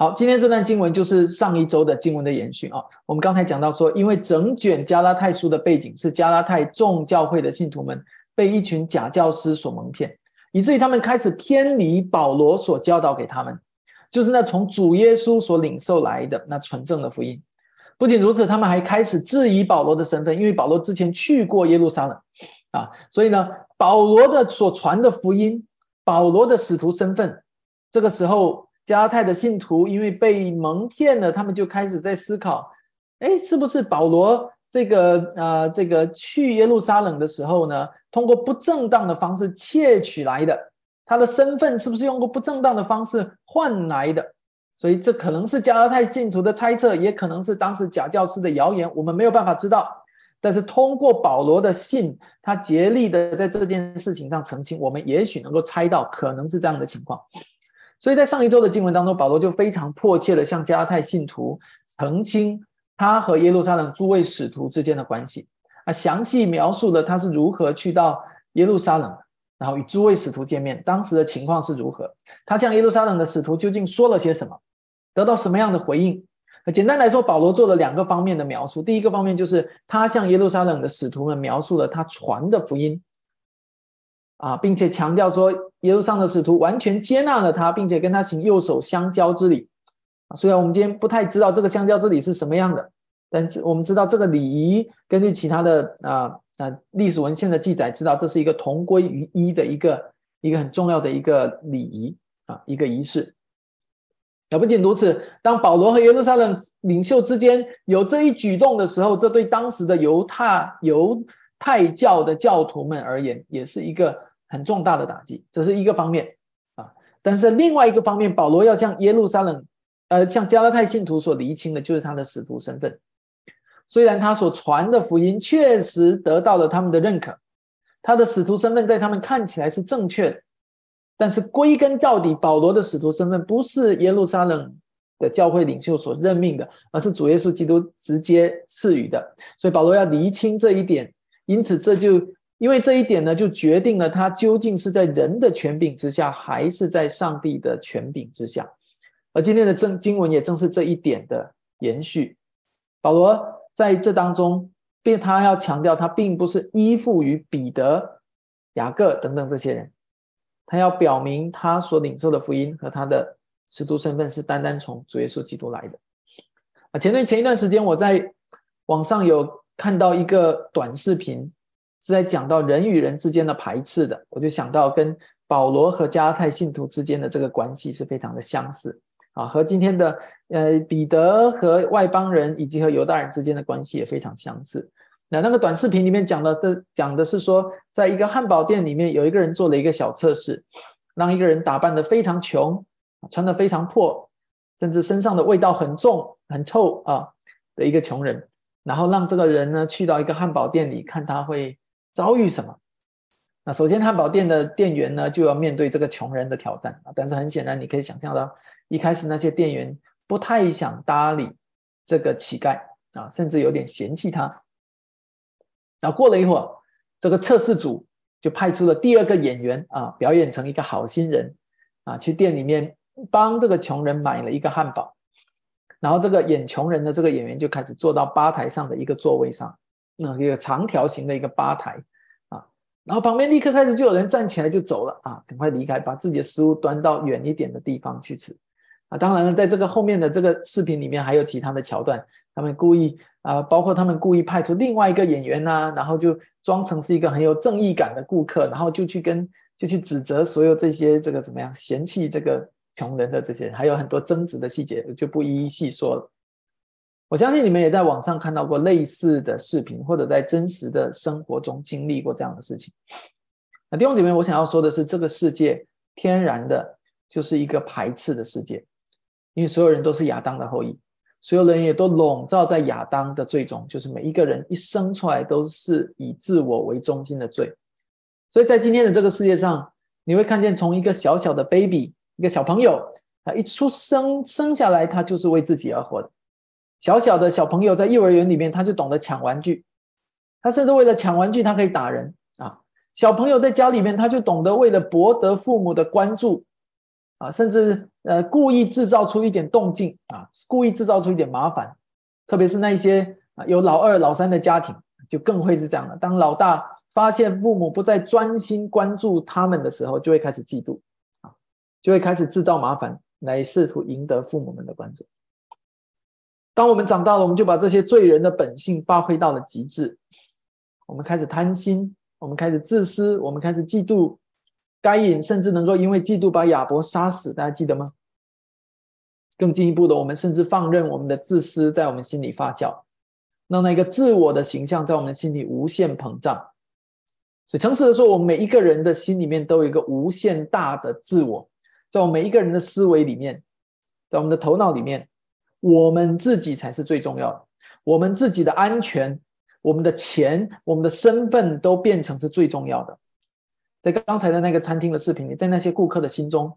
好，今天这段经文就是上一周的经文的延续啊。我们刚才讲到说，因为整卷加拉太书的背景是加拉太众教会的信徒们被一群假教师所蒙骗，以至于他们开始偏离保罗所教导给他们，就是那从主耶稣所领受来的那纯正的福音。不仅如此，他们还开始质疑保罗的身份，因为保罗之前去过耶路撒冷啊，所以呢，保罗的所传的福音，保罗的使徒身份，这个时候。加泰的信徒因为被蒙骗了，他们就开始在思考：哎，是不是保罗这个呃这个去耶路撒冷的时候呢，通过不正当的方式窃取来的？他的身份是不是用过不正当的方式换来的？所以这可能是加拉太信徒的猜测，也可能是当时假教师的谣言，我们没有办法知道。但是通过保罗的信，他竭力的在这件事情上澄清，我们也许能够猜到可能是这样的情况。所以在上一周的经文当中，保罗就非常迫切的向加拉太信徒澄清他和耶路撒冷诸位使徒之间的关系，啊，详细描述了他是如何去到耶路撒冷，然后与诸位使徒见面，当时的情况是如何，他向耶路撒冷的使徒究竟说了些什么，得到什么样的回应？简单来说，保罗做了两个方面的描述，第一个方面就是他向耶路撒冷的使徒们描述了他传的福音。啊，并且强调说，耶路撒冷的使徒完全接纳了他，并且跟他行右手相交之礼。啊，虽然我们今天不太知道这个相交之礼是什么样的，但是我们知道这个礼仪，根据其他的啊啊历史文献的记载，知道这是一个同归于一的一个一个很重要的一个礼仪啊，一个仪式。也不仅如此，当保罗和耶路撒冷领袖之间有这一举动的时候，这对当时的犹太犹太教的教徒们而言，也是一个。很重大的打击，这是一个方面啊。但是另外一个方面，保罗要向耶路撒冷，呃，向加拉太信徒所厘清的，就是他的使徒身份。虽然他所传的福音确实得到了他们的认可，他的使徒身份在他们看起来是正确的，但是归根到底，保罗的使徒身份不是耶路撒冷的教会领袖所任命的，而是主耶稣基督直接赐予的。所以保罗要厘清这一点，因此这就。因为这一点呢，就决定了他究竟是在人的权柄之下，还是在上帝的权柄之下。而今天的正经文也正是这一点的延续。保罗在这当中，并他要强调，他并不是依附于彼得、雅各等等这些人，他要表明他所领受的福音和他的使徒身份是单单从主耶稣基督来的。啊，前段前一段时间，我在网上有看到一个短视频。是在讲到人与人之间的排斥的，我就想到跟保罗和加拉太信徒之间的这个关系是非常的相似啊，和今天的呃彼得和外邦人以及和犹大人之间的关系也非常相似。那那个短视频里面讲的的讲的是说，在一个汉堡店里面，有一个人做了一个小测试，让一个人打扮的非常穷，穿的非常破，甚至身上的味道很重很臭啊的一个穷人，然后让这个人呢去到一个汉堡店里看他会。遭遇什么？那首先，汉堡店的店员呢就要面对这个穷人的挑战啊。但是很显然，你可以想象到，一开始那些店员不太想搭理这个乞丐啊，甚至有点嫌弃他。然后过了一会儿，这个测试组就派出了第二个演员啊，表演成一个好心人啊，去店里面帮这个穷人买了一个汉堡。然后这个演穷人的这个演员就开始坐到吧台上的一个座位上。那一个长条形的一个吧台啊，然后旁边立刻开始就有人站起来就走了啊，赶快离开，把自己的食物端到远一点的地方去吃啊。当然了，在这个后面的这个视频里面还有其他的桥段，他们故意啊，包括他们故意派出另外一个演员呐，然后就装成是一个很有正义感的顾客，然后就去跟就去指责所有这些这个怎么样嫌弃这个穷人的这些，还有很多争执的细节，就不一一细说了。我相信你们也在网上看到过类似的视频，或者在真实的生活中经历过这样的事情。那弟兄姐妹，我想要说的是，这个世界天然的就是一个排斥的世界，因为所有人都是亚当的后裔，所有人也都笼罩在亚当的最终，就是每一个人一生出来都是以自我为中心的罪。所以在今天的这个世界上，你会看见从一个小小的 baby，一个小朋友，他一出生生下来，他就是为自己而活的。小小的小朋友在幼儿园里面，他就懂得抢玩具，他甚至为了抢玩具，他可以打人啊！小朋友在家里面，他就懂得为了博得父母的关注，啊，甚至呃故意制造出一点动静啊，故意制造出一点麻烦，特别是那一些啊有老二、老三的家庭，就更会是这样的。当老大发现父母不再专心关注他们的时候，就会开始嫉妒啊，就会开始制造麻烦来试图赢得父母们的关注。当我们长大了，我们就把这些罪人的本性发挥到了极致，我们开始贪心，我们开始自私，我们开始嫉妒。该隐甚至能够因为嫉妒把亚伯杀死，大家记得吗？更进一步的，我们甚至放任我们的自私在我们心里发酵，让那个自我的形象在我们心里无限膨胀。所以，诚实的说，我们每一个人的心里面都有一个无限大的自我，在我们每一个人的思维里面，在我们的头脑里面，我们自己才是最重要的。我们自己的安全、我们的钱、我们的身份都变成是最重要的。在刚才的那个餐厅的视频里，在那些顾客的心中，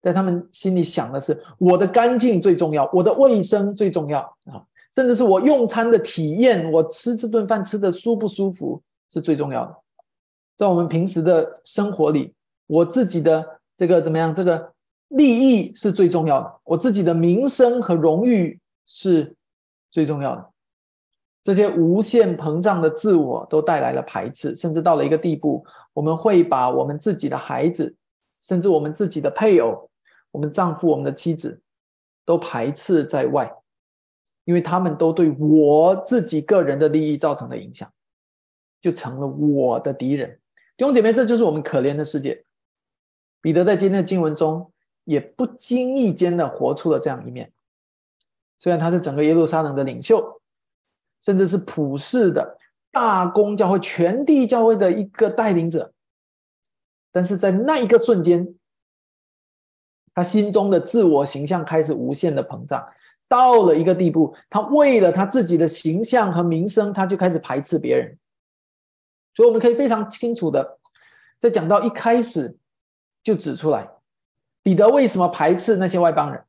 在他们心里想的是：我的干净最重要，我的卫生最重要啊，甚至是我用餐的体验，我吃这顿饭吃的舒不舒服是最重要的。在我们平时的生活里，我自己的这个怎么样？这个利益是最重要的，我自己的名声和荣誉是最重要的。这些无限膨胀的自我都带来了排斥，甚至到了一个地步。我们会把我们自己的孩子，甚至我们自己的配偶、我们丈夫、我们的妻子，都排斥在外，因为他们都对我自己个人的利益造成了影响，就成了我的敌人。弟兄姐妹，这就是我们可怜的世界。彼得在今天的经文中，也不经意间的活出了这样一面。虽然他是整个耶路撒冷的领袖，甚至是普世的。大公教会、全地教会的一个带领者，但是在那一个瞬间，他心中的自我形象开始无限的膨胀，到了一个地步，他为了他自己的形象和名声，他就开始排斥别人。所以我们可以非常清楚的，在讲到一开始就指出来，彼得为什么排斥那些外邦人，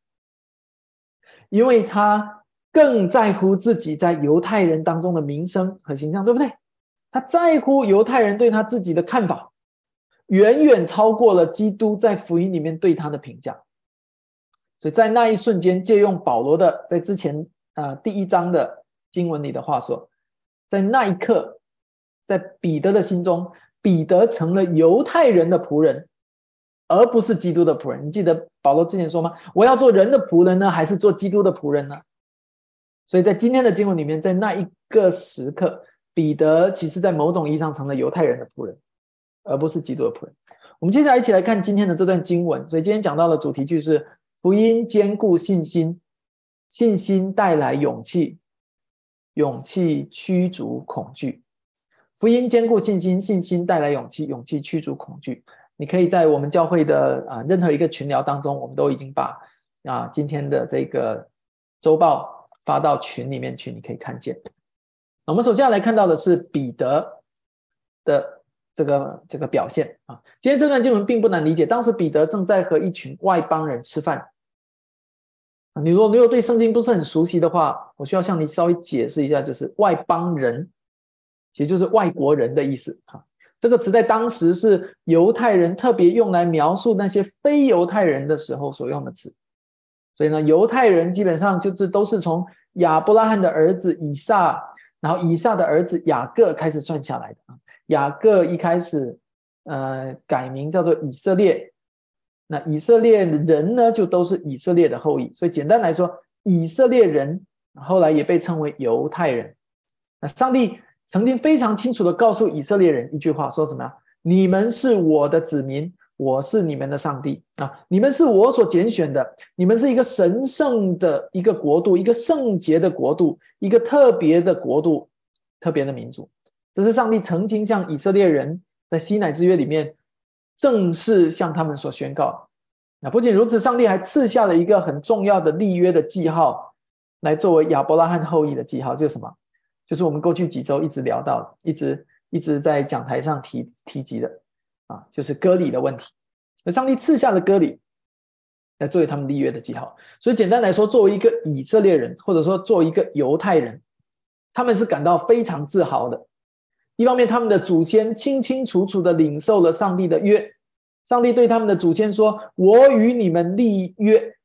因为他。更在乎自己在犹太人当中的名声和形象，对不对？他在乎犹太人对他自己的看法，远远超过了基督在福音里面对他的评价。所以在那一瞬间，借用保罗的在之前啊第一章的经文里的话说，在那一刻，在彼得的心中，彼得成了犹太人的仆人，而不是基督的仆人。你记得保罗之前说吗？我要做人的仆人呢，还是做基督的仆人呢？所以在今天的经文里面，在那一个时刻，彼得其实在某种意义上成了犹太人的仆人，而不是基督的仆人。我们接下来一起来看今天的这段经文。所以今天讲到的主题句是：福音兼顾信心，信心带来勇气，勇气驱逐恐惧。福音兼顾信心，信心带来勇气，勇气驱逐恐惧。你可以在我们教会的啊任何一个群聊当中，我们都已经把啊今天的这个周报。发到群里面去，你可以看见。我们首先来看到的是彼得的这个这个表现啊。今天这段经文并不难理解，当时彼得正在和一群外邦人吃饭。你如果没有对圣经不是很熟悉的话，我需要向你稍微解释一下，就是外邦人，其实就是外国人的意思啊。这个词在当时是犹太人特别用来描述那些非犹太人的时候所用的词。所以呢，犹太人基本上就是都是从亚伯拉罕的儿子以撒，然后以撒的儿子雅各开始算下来的啊。雅各一开始，呃，改名叫做以色列，那以色列人呢，就都是以色列的后裔。所以简单来说，以色列人后来也被称为犹太人。那上帝曾经非常清楚的告诉以色列人一句话，说什么呀？你们是我的子民。我是你们的上帝啊！你们是我所拣选的，你们是一个神圣的一个国度，一个圣洁的国度，一个特别的国度，特别的民族。这是上帝曾经向以色列人在西乃之约里面正式向他们所宣告。那不仅如此，上帝还赐下了一个很重要的立约的记号，来作为亚伯拉罕后裔的记号，就是什么？就是我们过去几周一直聊到，一直一直在讲台上提提及的。啊，就是割礼的问题。那上帝赐下的割礼，来作为他们立约的记号。所以简单来说，作为一个以色列人，或者说作为一个犹太人，他们是感到非常自豪的。一方面，他们的祖先清清楚楚的领受了上帝的约，上帝对他们的祖先说：“我与你们立约，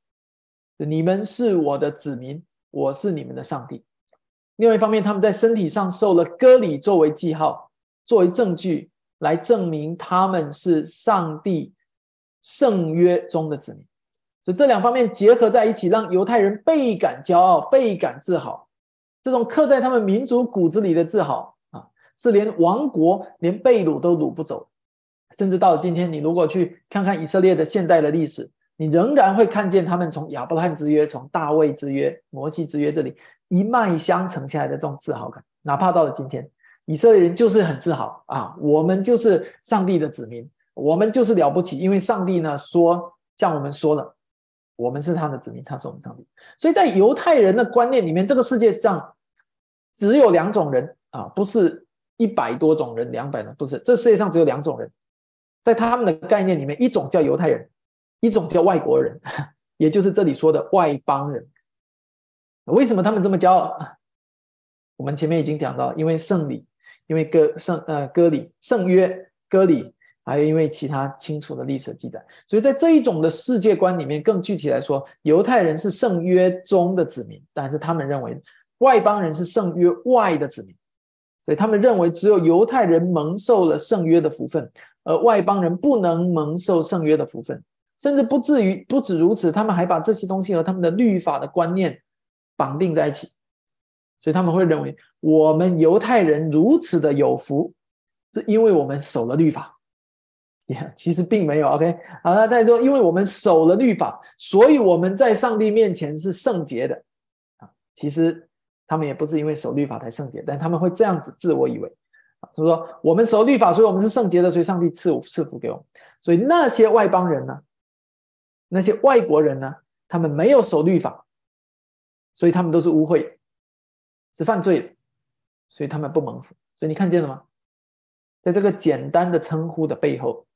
你们是我的子民，我是你们的上帝。”另外一方面，他们在身体上受了割礼作为记号，作为证据来证明他们是上帝圣约中的子民。所以这两方面结合在一起，让犹太人倍感骄傲、倍感自豪。这种刻在他们民族骨子里的自豪啊，是连亡国、连被掳都掳不走。甚至到了今天，你如果去看看以色列的现代的历史，你仍然会看见他们从亚伯拉罕之约、从大卫之约、摩西之约这里一脉相承下来的这种自豪感。哪怕到了今天，以色列人就是很自豪啊，我们就是上帝的子民，我们就是了不起，因为上帝呢说，像我们说了。我们是他的子民，他是我们上帝。所以在犹太人的观念里面，这个世界上只有两种人啊，不是一百多种人、两百人，不是。这世界上只有两种人，在他们的概念里面，一种叫犹太人，一种叫外国人，也就是这里说的外邦人。为什么他们这么骄傲？我们前面已经讲到，因为圣礼，因为割圣呃割礼，圣约割礼。还有因为其他清楚的历史记载，所以在这一种的世界观里面，更具体来说，犹太人是圣约中的子民，但是他们认为外邦人是圣约外的子民，所以他们认为只有犹太人蒙受了圣约的福分，而外邦人不能蒙受圣约的福分，甚至不至于不止如此，他们还把这些东西和他们的律法的观念绑定在一起，所以他们会认为我们犹太人如此的有福，是因为我们守了律法。其实并没有，OK，好了，大家说，因为我们守了律法，所以我们在上帝面前是圣洁的啊。其实他们也不是因为守律法才圣洁，但他们会这样子自我以为啊，是不是说我们守律法，所以我们是圣洁的，所以上帝赐赐福给我们。所以那些外邦人呢，那些外国人呢，他们没有守律法，所以他们都是污秽，是犯罪，所以他们不蒙福。所以你看见了吗？在这个简单的称呼的背后。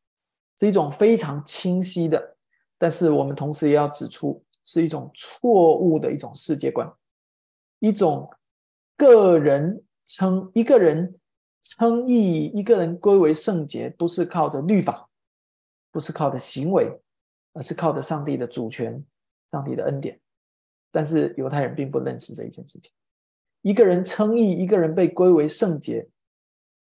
是一种非常清晰的，但是我们同时也要指出，是一种错误的一种世界观，一种个人称一个人称义，一个人归为圣洁，不是靠着律法，不是靠着行为，而是靠着上帝的主权、上帝的恩典。但是犹太人并不认识这一件事情，一个人称义，一个人被归为圣洁。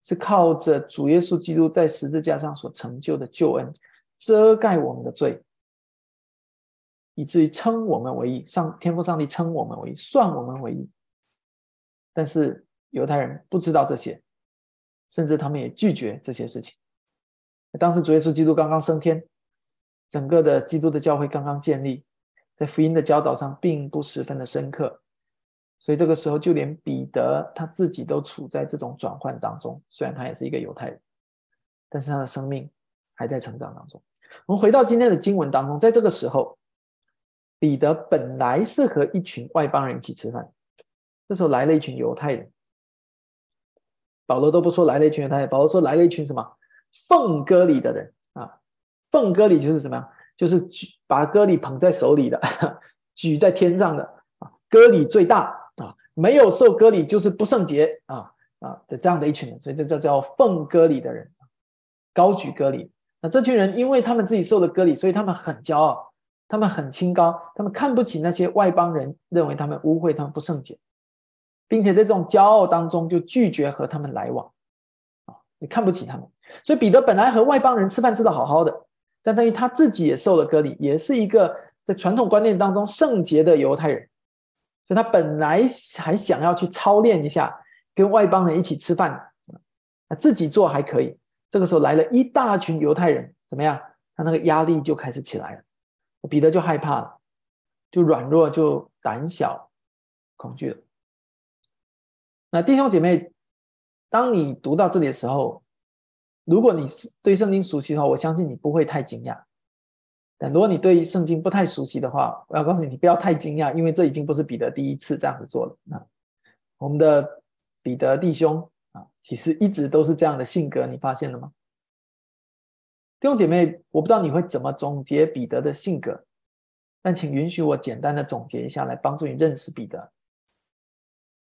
是靠着主耶稣基督在十字架上所成就的救恩，遮盖我们的罪，以至于称我们为义。上天父上帝称我们为义，算我们为义。但是犹太人不知道这些，甚至他们也拒绝这些事情。当时主耶稣基督刚刚升天，整个的基督的教会刚刚建立，在福音的教导上并不十分的深刻。所以这个时候，就连彼得他自己都处在这种转换当中。虽然他也是一个犹太人，但是他的生命还在成长当中。我们回到今天的经文当中，在这个时候，彼得本来是和一群外邦人一起吃饭，这时候来了一群犹太人。保罗都不说来了一群犹太人，保罗说来了一群什么奉割礼的人啊？奉割礼就是什么样？就是举把割礼捧在手里的，举在天上的啊，割礼最大啊。没有受割礼就是不圣洁啊啊的这样的一群人，所以这叫叫奉割礼的人，高举割礼。那这群人因为他们自己受了割礼，所以他们很骄傲，他们很清高，他们看不起那些外邦人，认为他们污秽，他们不圣洁，并且在这种骄傲当中就拒绝和他们来往啊，你看不起他们。所以彼得本来和外邦人吃饭吃的好好的，但等于他自己也受了割礼，也是一个在传统观念当中圣洁的犹太人。所以他本来还想要去操练一下，跟外邦人一起吃饭，自己做还可以。这个时候来了一大群犹太人，怎么样？他那个压力就开始起来了，彼得就害怕了，就软弱，就胆小，恐惧了。那弟兄姐妹，当你读到这里的时候，如果你是对圣经熟悉的话，我相信你不会太惊讶。但如果你对圣经不太熟悉的话，我要告诉你，你不要太惊讶，因为这已经不是彼得第一次这样子做了。啊，我们的彼得弟兄啊，其实一直都是这样的性格，你发现了吗？弟兄姐妹，我不知道你会怎么总结彼得的性格，但请允许我简单的总结一下，来帮助你认识彼得。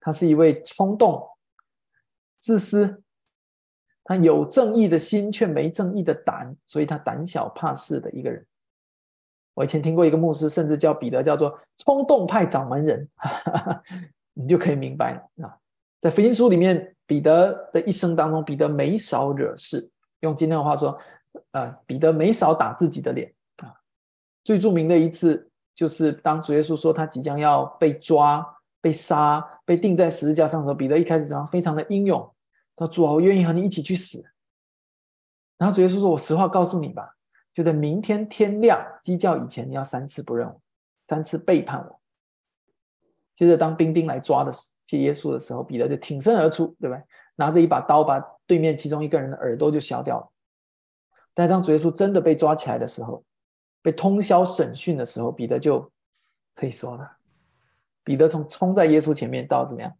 他是一位冲动、自私，他有正义的心却没正义的胆，所以他胆小怕事的一个人。我以前听过一个牧师，甚至叫彼得叫做冲动派掌门人，你就可以明白了啊。在福音书里面，彼得的一生当中，彼得没少惹事。用今天的话说，呃，彼得没少打自己的脸啊。最著名的一次，就是当主耶稣说他即将要被抓、被杀、被钉在十字架上的时候，彼得一开始讲非常的英勇，他说：“主啊，我愿意和你一起去死。”然后主耶稣说：“我实话告诉你吧。”就在明天天亮鸡叫以前，你要三次不认我，三次背叛我。接着，当兵丁来抓的接耶稣的时候，彼得就挺身而出，对不对？拿着一把刀，把对面其中一个人的耳朵就削掉了。但当主耶稣真的被抓起来的时候，被通宵审讯的时候，彼得就退缩了。彼得从冲在耶稣前面到怎么样，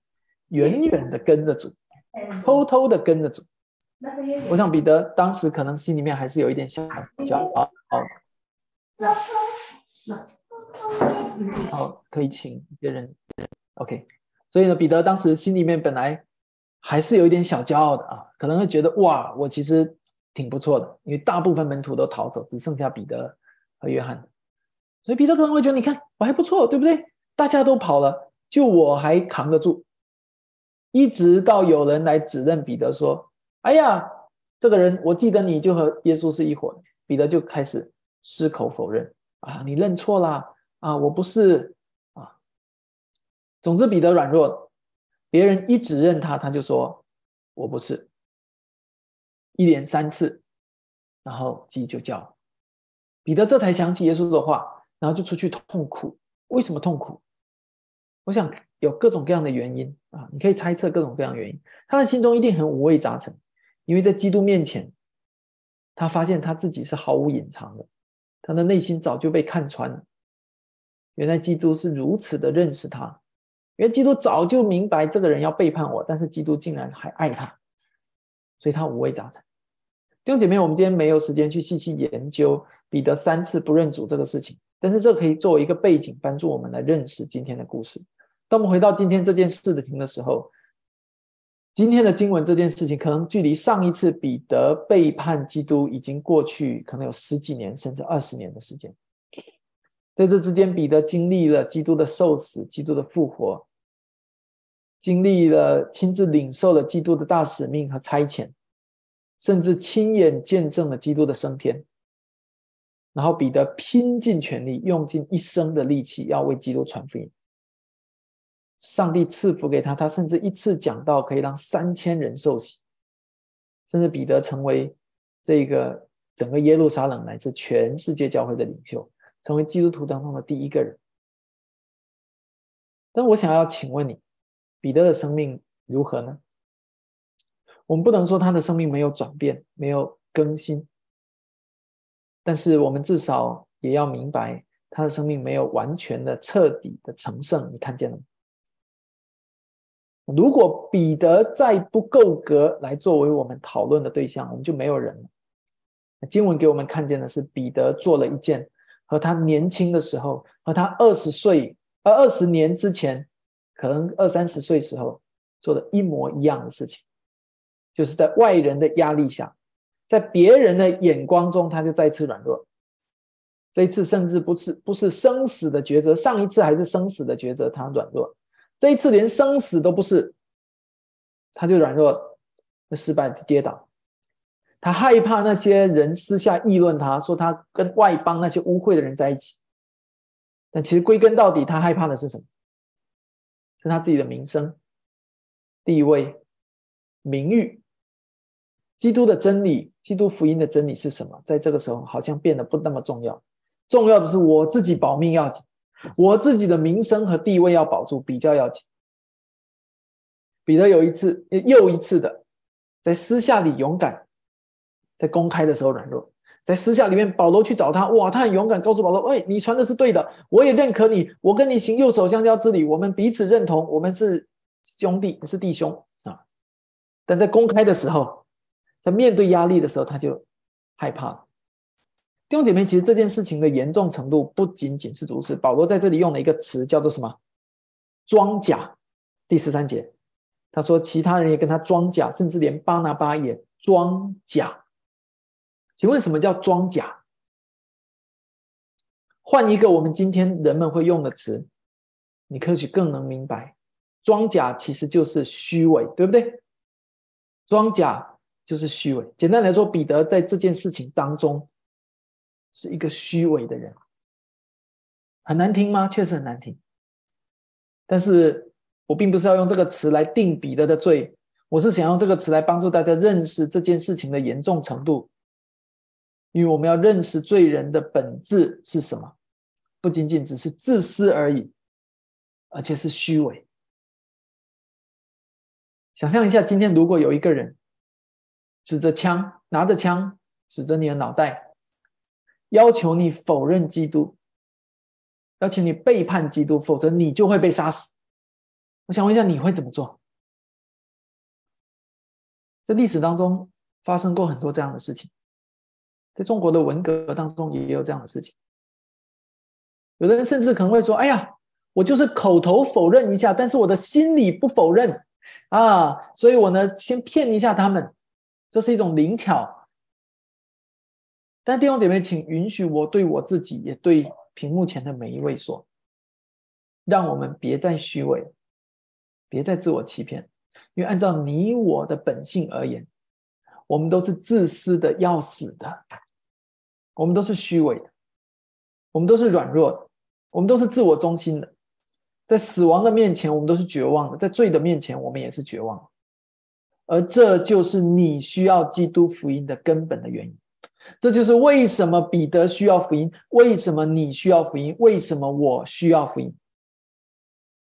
远远的跟着主，偷偷的跟着主。我想彼得当时可能心里面还是有一点小骄傲。好，可以请别人。OK，所以呢，彼得当时心里面本来还是有一点小骄傲的啊，可能会觉得哇，我其实挺不错的，因为大部分门徒都逃走，只剩下彼得和约翰。所以彼得可能会觉得，你看我还不错，对不对？大家都跑了，就我还扛得住。一直到有人来指认彼得说。哎呀，这个人，我记得你就和耶稣是一伙。彼得就开始矢口否认啊，你认错啦啊，我不是啊。总之，彼得软弱。别人一指认他，他就说我不是。一连三次，然后鸡就叫。彼得这才想起耶稣的话，然后就出去痛苦。为什么痛苦？我想有各种各样的原因啊，你可以猜测各种各样的原因。他的心中一定很五味杂陈。因为在基督面前，他发现他自己是毫无隐藏的，他的内心早就被看穿了。原来基督是如此的认识他，原来基督早就明白这个人要背叛我，但是基督竟然还爱他，所以他五味杂陈。弟兄姐妹，我们今天没有时间去细细研究彼得三次不认主这个事情，但是这可以作为一个背景，帮助我们来认识今天的故事。当我们回到今天这件事的情的时候。今天的经文这件事情，可能距离上一次彼得背叛基督已经过去，可能有十几年甚至二十年的时间。在这之间，彼得经历了基督的受死、基督的复活，经历了亲自领受了基督的大使命和差遣，甚至亲眼见证了基督的升天。然后，彼得拼尽全力，用尽一生的力气，要为基督传福音。上帝赐福给他，他甚至一次讲到可以让三千人受洗，甚至彼得成为这个整个耶路撒冷乃至全世界教会的领袖，成为基督徒当中的第一个人。但我想要请问你，彼得的生命如何呢？我们不能说他的生命没有转变、没有更新，但是我们至少也要明白，他的生命没有完全的、彻底的成圣。你看见了吗？如果彼得再不够格来作为我们讨论的对象，我们就没有人了。经文给我们看见的是，彼得做了一件和他年轻的时候，和他二十岁、呃二十年之前，可能二三十岁时候做的一模一样的事情，就是在外人的压力下，在别人的眼光中，他就再次软弱。这一次甚至不是不是生死的抉择，上一次还是生死的抉择，他软弱。这一次连生死都不是，他就软弱，失败跌倒。他害怕那些人私下议论他，说他跟外邦那些污秽的人在一起。但其实归根到底，他害怕的是什么？是他自己的名声、地位、名誉。基督的真理，基督福音的真理是什么？在这个时候，好像变得不那么重要。重要的是我自己保命要紧。我自己的名声和地位要保住，比较要紧。彼得有一次又一次的在私下里勇敢，在公开的时候软弱。在私下里面，保罗去找他，哇，他很勇敢，告诉保罗：“喂，你传的是对的，我也认可你，我跟你行右手相交之礼，我们彼此认同，我们是兄弟，不是弟兄啊。”但在公开的时候，在面对压力的时候，他就害怕。弟兄姐妹，其实这件事情的严重程度不仅仅是如此。保罗在这里用了一个词，叫做什么？装甲。第十三节，他说其他人也跟他装甲，甚至连巴拿巴也装甲。请问什么叫装甲？换一个我们今天人们会用的词，你或许更能明白，装甲其实就是虚伪，对不对？装甲就是虚伪。简单来说，彼得在这件事情当中是一个虚伪的人，很难听吗？确实很难听。但是我并不是要用这个词来定彼得的罪，我是想用这个词来帮助大家认识这件事情的严重程度。因为我们要认识罪人的本质是什么，不仅仅只是自私而已，而且是虚伪。想象一下，今天如果有一个人指着枪，拿着枪指着你的脑袋，要求你否认基督，要求你背叛基督，否则你就会被杀死。我想问一下，你会怎么做？在历史当中发生过很多这样的事情。在中国的文革当中也有这样的事情，有的人甚至可能会说：“哎呀，我就是口头否认一下，但是我的心里不否认啊，所以我呢先骗一下他们，这是一种灵巧。”但弟兄姐妹，请允许我对我自己，也对屏幕前的每一位说：让我们别再虚伪，别再自我欺骗，因为按照你我的本性而言，我们都是自私的要死的。我们都是虚伪的，我们都是软弱的，我们都是自我中心的。在死亡的面前，我们都是绝望的；在罪的面前，我们也是绝望。而这就是你需要基督福音的根本的原因。这就是为什么彼得需要福音，为什么你需要福音，为什么我需要福音？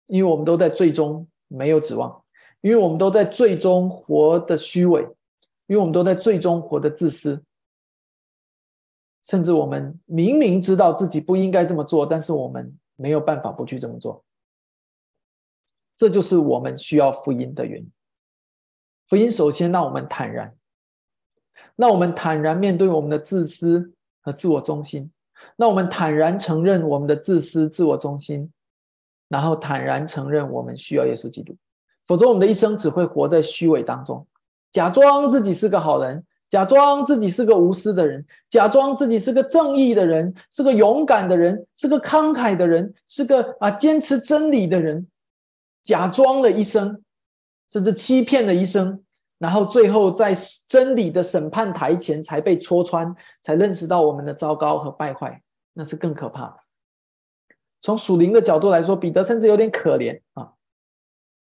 因为我们都在最终没有指望，因为我们都在最终活的虚伪，因为我们都在最终活的自私。甚至我们明明知道自己不应该这么做，但是我们没有办法不去这么做。这就是我们需要福音的原因。福音首先让我们坦然，那我们坦然面对我们的自私和自我中心，那我们坦然承认我们的自私、自我中心，然后坦然承认我们需要耶稣基督。否则，我们的一生只会活在虚伪当中，假装自己是个好人。假装自己是个无私的人，假装自己是个正义的人，是个勇敢的人，是个慷慨的人，是个啊坚持真理的人，假装了一生，甚至欺骗了一生，然后最后在真理的审判台前才被戳穿，才认识到我们的糟糕和败坏，那是更可怕的。从属灵的角度来说，彼得甚至有点可怜啊，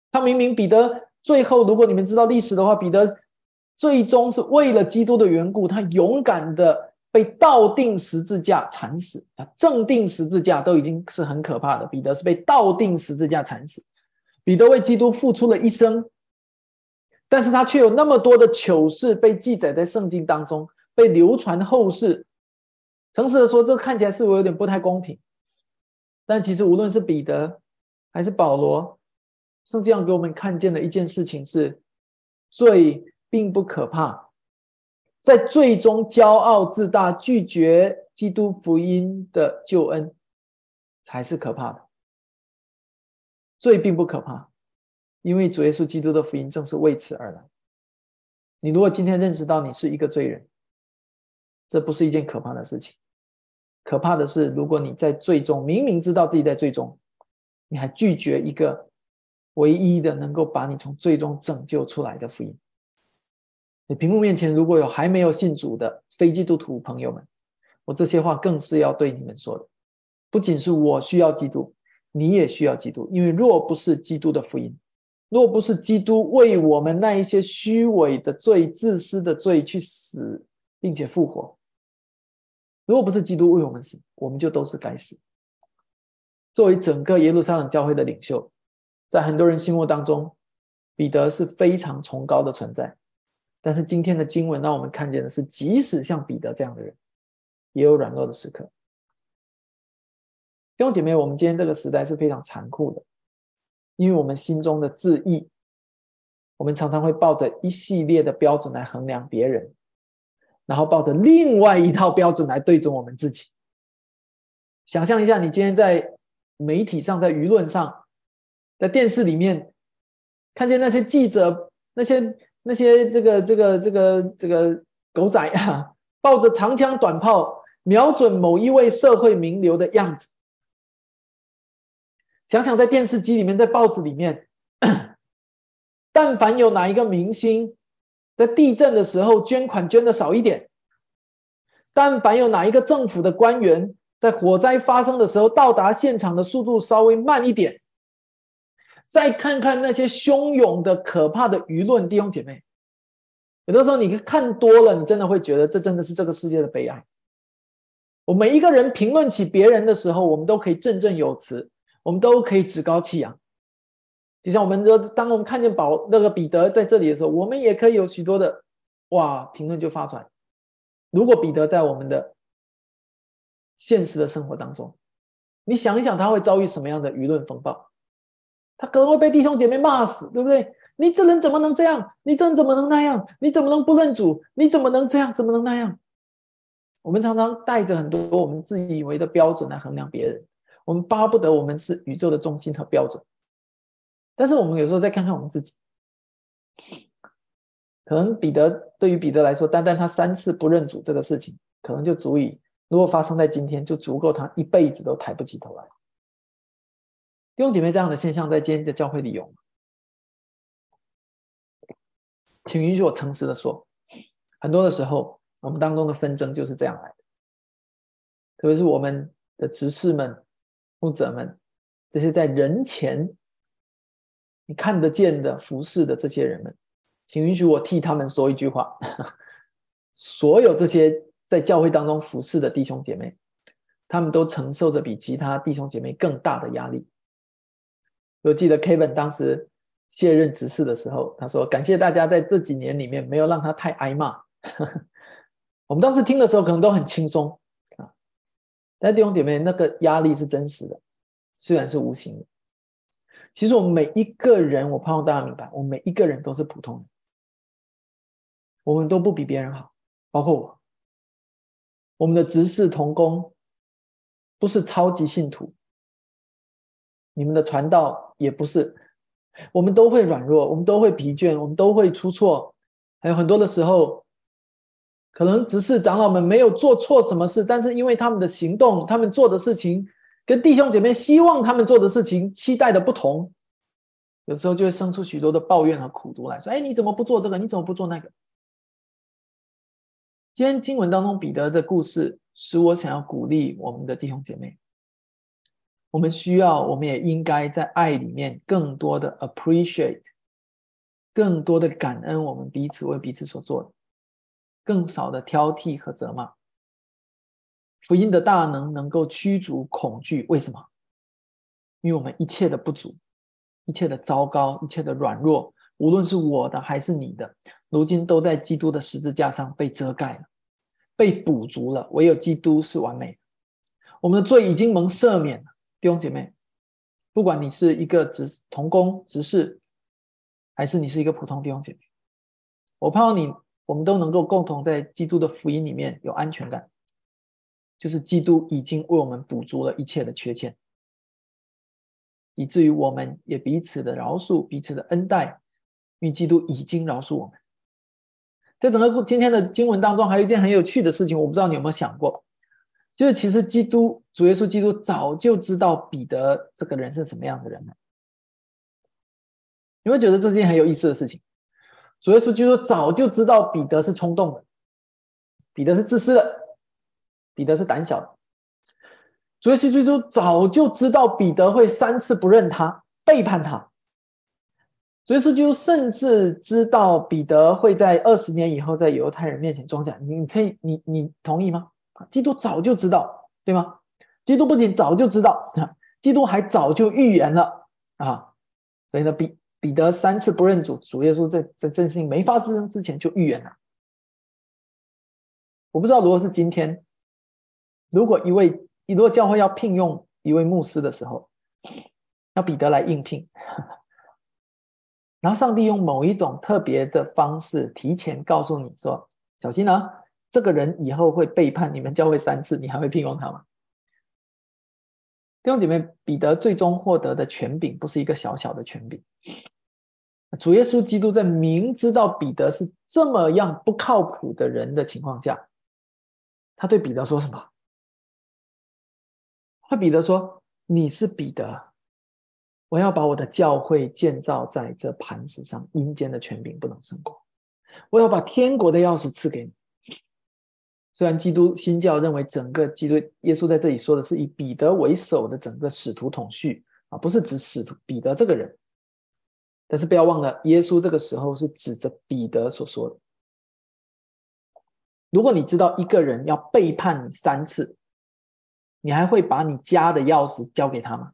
他明明彼得最后，如果你们知道历史的话，彼得。最终是为了基督的缘故，他勇敢的被倒钉十字架惨死啊！正定十字架都已经是很可怕的，彼得是被倒钉十字架惨死。彼得为基督付出了一生，但是他却有那么多的糗事被记载在圣经当中，被流传后世。诚实的说，这看起来是我有点不太公平。但其实无论是彼得还是保罗，圣经上给我们看见的一件事情是罪。并不可怕，在最终骄傲自大、拒绝基督福音的救恩，才是可怕的。罪并不可怕，因为主耶稣基督的福音正是为此而来。你如果今天认识到你是一个罪人，这不是一件可怕的事情。可怕的是，如果你在最终明明知道自己在最终，你还拒绝一个唯一的能够把你从最终拯救出来的福音。你屏幕面前如果有还没有信主的非基督徒朋友们，我这些话更是要对你们说的。不仅是我需要基督，你也需要基督。因为若不是基督的福音，若不是基督为我们那一些虚伪的罪、自私的罪去死，并且复活，如果不是基督为我们死，我们就都是该死。作为整个耶路撒冷教会的领袖，在很多人心目当中，彼得是非常崇高的存在。但是今天的经文让我们看见的是，即使像彼得这样的人，也有软弱的时刻。弟兄姐妹，我们今天这个时代是非常残酷的，因为我们心中的自义，我们常常会抱着一系列的标准来衡量别人，然后抱着另外一套标准来对准我们自己。想象一下，你今天在媒体上、在舆论上、在电视里面，看见那些记者。那些那些这个这个这个这个狗仔啊，抱着长枪短炮，瞄准某一位社会名流的样子。想想在电视机里面，在报纸里面，但凡有哪一个明星在地震的时候捐款捐的少一点，但凡有哪一个政府的官员在火灾发生的时候到达现场的速度稍微慢一点。再看看那些汹涌的、可怕的舆论，弟兄姐妹，有的时候你看多了，你真的会觉得这真的是这个世界的悲哀。我每一个人评论起别人的时候，我们都可以振振有词，我们都可以趾高气扬。就像我们说，当我们看见保那个彼得在这里的时候，我们也可以有许多的哇评论就发出来。如果彼得在我们的现实的生活当中，你想一想，他会遭遇什么样的舆论风暴？他可能会被弟兄姐妹骂死，对不对？你这人怎么能这样？你这人怎么能那样？你怎么能不认主？你怎么能这样？怎么能那样？我们常常带着很多我们自以为的标准来衡量别人，我们巴不得我们是宇宙的中心和标准。但是我们有时候再看看我们自己，可能彼得对于彼得来说，单单他三次不认主这个事情，可能就足以，如果发生在今天，就足够他一辈子都抬不起头来。弟兄姐妹，这样的现象在今天的教会里有吗？请允许我诚实的说，很多的时候，我们当中的纷争就是这样来的。特别是我们的执事们、牧者们，这些在人前你看得见的服侍的这些人们，请允许我替他们说一句话：所有这些在教会当中服侍的弟兄姐妹，他们都承受着比其他弟兄姐妹更大的压力。我记得 Kevin 当时卸任执事的时候，他说：“感谢大家在这几年里面没有让他太挨骂。”我们当时听的时候可能都很轻松，但弟兄姐妹，那个压力是真实的，虽然是无形的。其实我们每一个人，我盼望大家明白，我们每一个人都是普通人，我们都不比别人好，包括我。我们的执事同工不是超级信徒。你们的传道也不是，我们都会软弱，我们都会疲倦，我们都会出错，还有很多的时候，可能只是长老们没有做错什么事，但是因为他们的行动，他们做的事情跟弟兄姐妹希望他们做的事情期待的不同，有时候就会生出许多的抱怨和苦毒来说：“哎，你怎么不做这个？你怎么不做那个？”今天经文当中彼得的故事，使我想要鼓励我们的弟兄姐妹。我们需要，我们也应该在爱里面更多的 appreciate，更多的感恩我们彼此为彼此所做的，更少的挑剔和责骂。福音的大能能够驱逐恐惧，为什么？因为我们一切的不足，一切的糟糕，一切的软弱，无论是我的还是你的，如今都在基督的十字架上被遮盖了，被补足了。唯有基督是完美的，我们的罪已经蒙赦免了。弟兄姐妹，不管你是一个执同工执事，还是你是一个普通弟兄姐妹，我盼望你，我们都能够共同在基督的福音里面有安全感，就是基督已经为我们补足了一切的缺陷，以至于我们也彼此的饶恕，彼此的恩待，因为基督已经饶恕我们。在整个今天的经文当中，还有一件很有趣的事情，我不知道你有没有想过。就是其实基督主耶稣基督早就知道彼得这个人是什么样的人了。你会觉得这件很有意思的事情。主耶稣基督早就知道彼得是冲动的，彼得是自私的，彼得是胆小的。主耶稣基督早就知道彼得会三次不认他，背叛他。主耶稣基督甚至知道彼得会在二十年以后在犹太人面前装假。你可以，你你同意吗？基督早就知道，对吗？基督不仅早就知道，基督还早就预言了啊！所以呢，彼彼得三次不认主，主耶稣在在这事情没发生之前就预言了。我不知道，如果是今天，如果一位一座教会要聘用一位牧师的时候，要彼得来应聘，然后上帝用某一种特别的方式提前告诉你说：“小心啊！”这个人以后会背叛你们教会三次，你还会聘用他吗？弟兄姐妹，彼得最终获得的权柄不是一个小小的权柄，主耶稣基督在明知道彼得是这么样不靠谱的人的情况下，他对彼得说什么？他彼得说：“你是彼得，我要把我的教会建造在这磐石上，阴间的权柄不能胜过。我要把天国的钥匙赐给你。”虽然基督新教认为整个基督耶稣在这里说的是以彼得为首的整个使徒统序啊，不是指使徒彼得这个人。但是不要忘了，耶稣这个时候是指着彼得所说的。如果你知道一个人要背叛你三次，你还会把你家的钥匙交给他吗？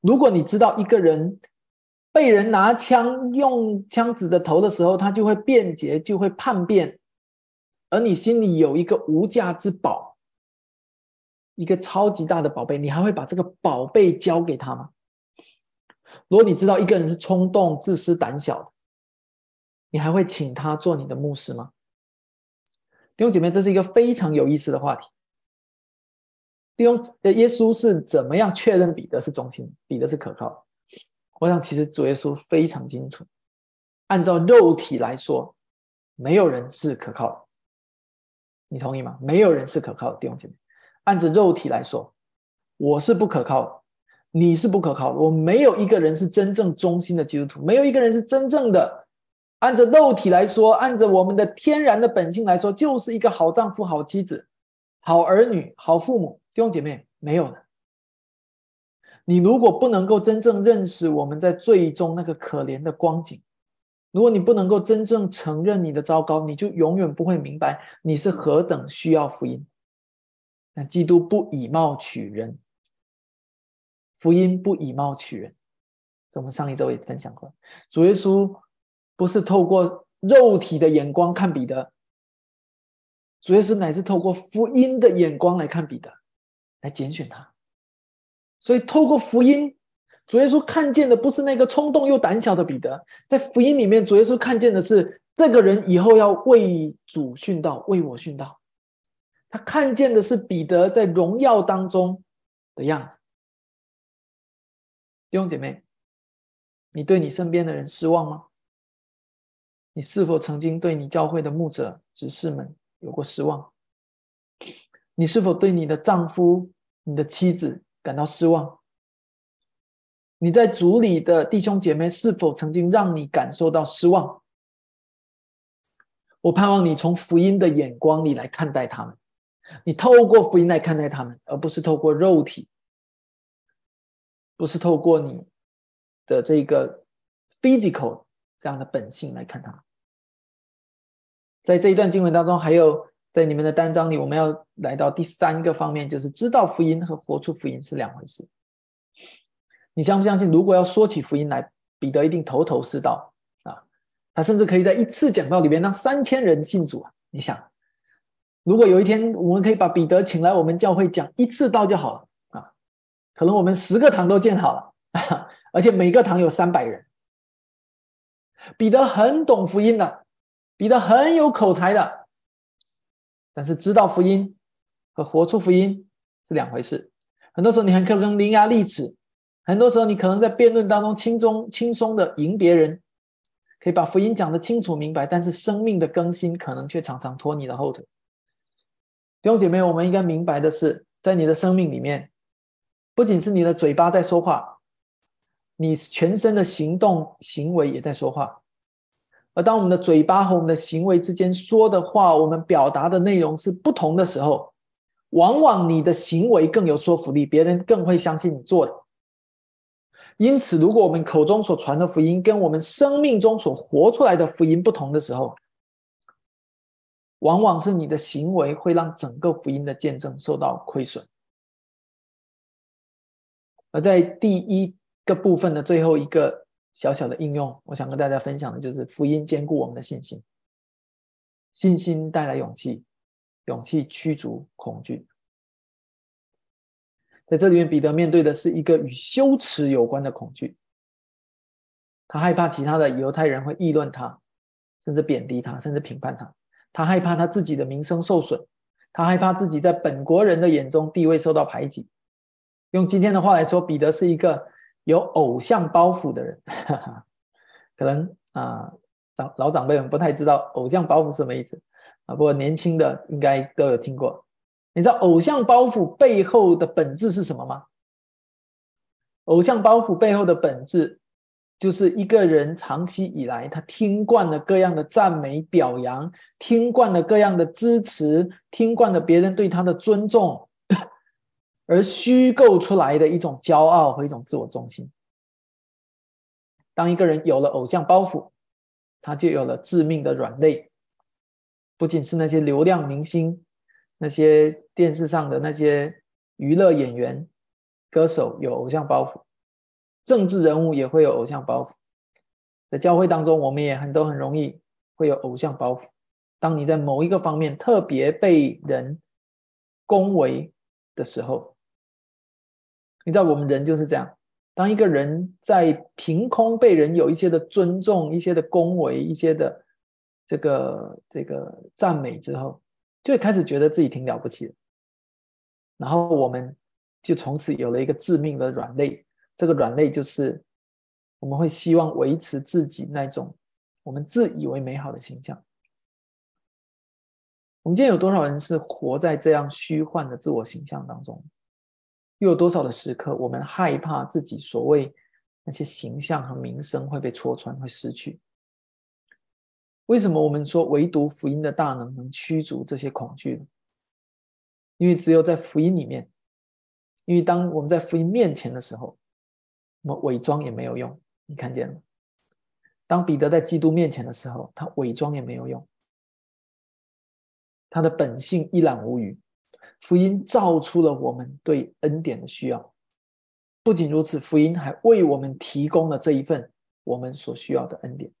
如果你知道一个人被人拿枪用枪指着头的时候，他就会辩解，就会叛变，而你心里有一个无价之宝，一个超级大的宝贝，你还会把这个宝贝交给他吗？如果你知道一个人是冲动、自私、胆小的，你还会请他做你的牧师吗？弟兄姐妹，这是一个非常有意思的话题。弟兄，耶稣是怎么样确认彼得是忠心、彼得是可靠？我想，其实主耶稣非常清楚。按照肉体来说，没有人是可靠的。你同意吗？没有人是可靠的，弟兄姐妹。按着肉体来说，我是不可靠的。你是不可靠的，我没有一个人是真正忠心的基督徒，没有一个人是真正的按着肉体来说，按着我们的天然的本性来说，就是一个好丈夫、好妻子、好儿女、好父母。弟兄姐妹，没有的。你如果不能够真正认识我们在最终那个可怜的光景，如果你不能够真正承认你的糟糕，你就永远不会明白你是何等需要福音。那基督不以貌取人。福音不以貌取人，这我们上一周也分享过。主耶稣不是透过肉体的眼光看彼得，主耶稣乃是透过福音的眼光来看彼得，来拣选他。所以透过福音，主耶稣看见的不是那个冲动又胆小的彼得，在福音里面，主耶稣看见的是这个人以后要为主殉道，为我殉道。他看见的是彼得在荣耀当中的样子。弟兄姐妹，你对你身边的人失望吗？你是否曾经对你教会的牧者、执事们有过失望？你是否对你的丈夫、你的妻子感到失望？你在组里的弟兄姐妹是否曾经让你感受到失望？我盼望你从福音的眼光里来看待他们，你透过福音来看待他们，而不是透过肉体。不是透过你的这个 physical 这样的本性来看他。在这一段经文当中，还有在你们的单章里，我们要来到第三个方面，就是知道福音和活出福音是两回事。你相不相信？如果要说起福音来，彼得一定头头是道啊！他甚至可以在一次讲道里边让三千人信主啊！你想，如果有一天我们可以把彼得请来我们教会讲一次道就好了啊。可能我们十个堂都建好了，而且每个堂有三百人。彼得很懂福音的，彼得很有口才的，但是知道福音和活出福音是两回事。很多时候你很可能伶牙俐齿，很多时候你可能在辩论当中轻松轻松的赢别人，可以把福音讲得清楚明白，但是生命的更新可能却常常拖你的后腿。弟兄姐妹，我们应该明白的是，在你的生命里面。不仅是你的嘴巴在说话，你全身的行动行为也在说话。而当我们的嘴巴和我们的行为之间说的话，我们表达的内容是不同的时候，往往你的行为更有说服力，别人更会相信你做的。因此，如果我们口中所传的福音跟我们生命中所活出来的福音不同的时候，往往是你的行为会让整个福音的见证受到亏损。而在第一个部分的最后一个小小的应用，我想跟大家分享的就是福音兼顾我们的信心，信心带来勇气，勇气驱逐恐惧。在这里面，彼得面对的是一个与羞耻有关的恐惧，他害怕其他的犹太人会议论他，甚至贬低他，甚至评判他，他害怕他自己的名声受损，他害怕自己在本国人的眼中地位受到排挤。用今天的话来说，彼得是一个有偶像包袱的人，可能啊长老长辈们不太知道偶像包袱什么意思啊，不过年轻的应该都有听过。你知道偶像包袱背后的本质是什么吗？偶像包袱背后的本质，就是一个人长期以来他听惯了各样的赞美表扬，听惯了各样的支持，听惯了别人对他的尊重。而虚构出来的一种骄傲和一种自我中心。当一个人有了偶像包袱，他就有了致命的软肋。不仅是那些流量明星、那些电视上的那些娱乐演员、歌手有偶像包袱，政治人物也会有偶像包袱。在教会当中，我们也很都很容易会有偶像包袱。当你在某一个方面特别被人恭维的时候，你知道我们人就是这样，当一个人在凭空被人有一些的尊重、一些的恭维、一些的这个这个赞美之后，就开始觉得自己挺了不起的，然后我们就从此有了一个致命的软肋。这个软肋就是我们会希望维持自己那种我们自以为美好的形象。我们今天有多少人是活在这样虚幻的自我形象当中？又有多少的时刻，我们害怕自己所谓那些形象和名声会被戳穿，会失去？为什么我们说唯独福音的大能能驱逐这些恐惧？因为只有在福音里面，因为当我们在福音面前的时候，我们伪装也没有用。你看见了？当彼得在基督面前的时候，他伪装也没有用，他的本性一览无余。福音造出了我们对恩典的需要，不仅如此，福音还为我们提供了这一份我们所需要的恩典。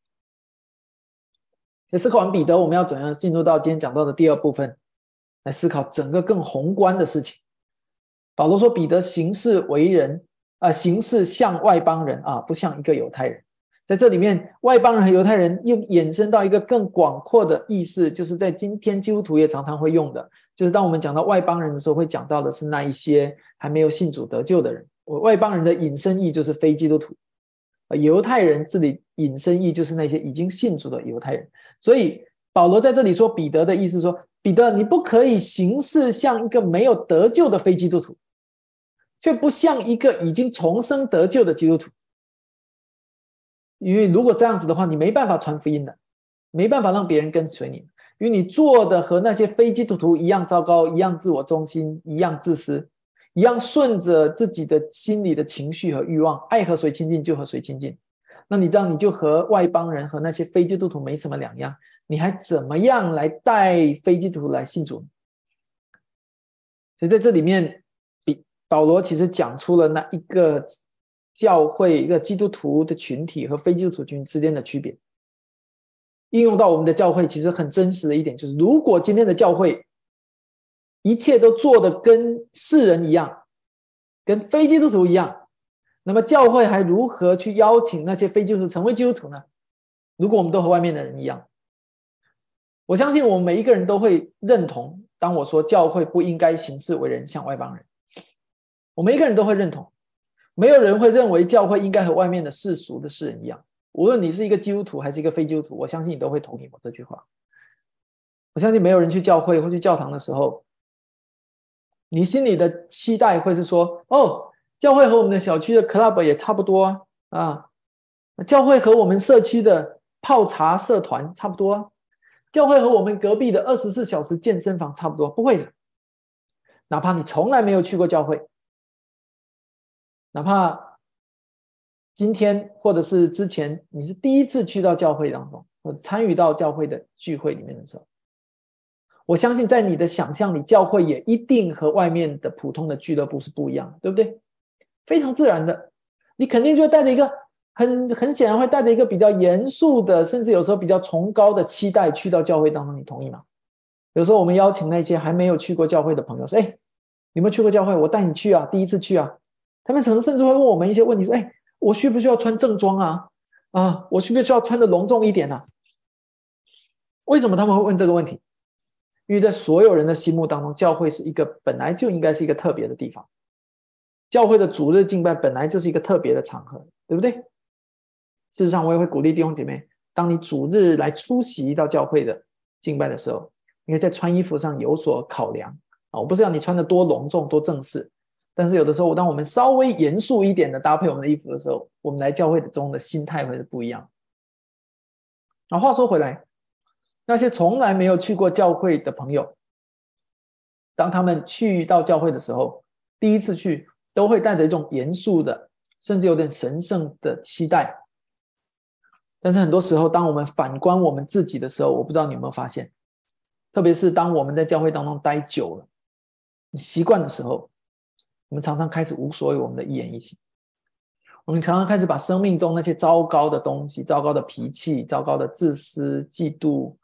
在思考完彼得，我们要怎样进入到今天讲到的第二部分，来思考整个更宏观的事情。保罗说，彼得行事为人啊，行事像外邦人啊，不像一个犹太人。在这里面，外邦人和犹太人又衍生到一个更广阔的意思，就是在今天基督徒也常常会用的，就是当我们讲到外邦人的时候，会讲到的是那一些还没有信主得救的人。我外邦人的引申义就是非基督徒，呃，犹太人这里引申义就是那些已经信主的犹太人。所以保罗在这里说彼得的意思说，彼得你不可以行事像一个没有得救的非基督徒，却不像一个已经重生得救的基督徒。因为如果这样子的话，你没办法传福音的，没办法让别人跟随你，因为你做的和那些非基督徒一样糟糕，一样自我中心，一样自私，一样顺着自己的心里的情绪和欲望，爱和谁亲近就和谁亲近。那你这样，你就和外邦人和那些非基督徒没什么两样，你还怎么样来带非基督徒来信主？所以在这里面，比保罗其实讲出了那一个。教会一个基督徒的群体和非基督徒群之间的区别，应用到我们的教会，其实很真实的一点就是：如果今天的教会一切都做的跟世人一样，跟非基督徒一样，那么教会还如何去邀请那些非基督徒成为基督徒呢？如果我们都和外面的人一样，我相信我们每一个人都会认同。当我说教会不应该行事为人像外邦人，我们每一个人都会认同。没有人会认为教会应该和外面的世俗的世人一样。无论你是一个基督徒还是一个非基督徒，我相信你都会同意我这句话。我相信没有人去教会或去教堂的时候，你心里的期待会是说：哦，教会和我们的小区的 club 也差不多啊，教会和我们社区的泡茶社团差不多，教会和我们隔壁的二十四小时健身房差不多。不会的，哪怕你从来没有去过教会。哪怕今天或者是之前，你是第一次去到教会当中，或参与到教会的聚会里面的时候，我相信在你的想象里，教会也一定和外面的普通的俱乐部是不一样的，对不对？非常自然的，你肯定就带着一个很很显然会带着一个比较严肃的，甚至有时候比较崇高的期待去到教会当中，你同意吗？有时候我们邀请那些还没有去过教会的朋友说：“哎，有没有去过教会？我带你去啊，第一次去啊。”他们可能甚至会问我们一些问题，说：“哎，我需不需要穿正装啊？啊，我需不需要穿的隆重一点呢？”为什么他们会问这个问题？因为在所有人的心目当中，教会是一个本来就应该是一个特别的地方。教会的主日敬拜本来就是一个特别的场合，对不对？事实上，我也会鼓励弟兄姐妹，当你主日来出席到教会的敬拜的时候，因为在穿衣服上有所考量啊，我不是要你穿的多隆重、多正式，但是有的时候，当我们稍微严肃一点的搭配我们的衣服的时候，我们来教会的中的心态会是不一样。那话说回来，那些从来没有去过教会的朋友，当他们去到教会的时候，第一次去。都会带着一种严肃的，甚至有点神圣的期待。但是很多时候，当我们反观我们自己的时候，我不知道你有没有发现，特别是当我们在教会当中待久了、习惯的时候，我们常常开始无所谓我们的一言一行。我们常常开始把生命中那些糟糕的东西、糟糕的脾气、糟糕的自私、嫉妒、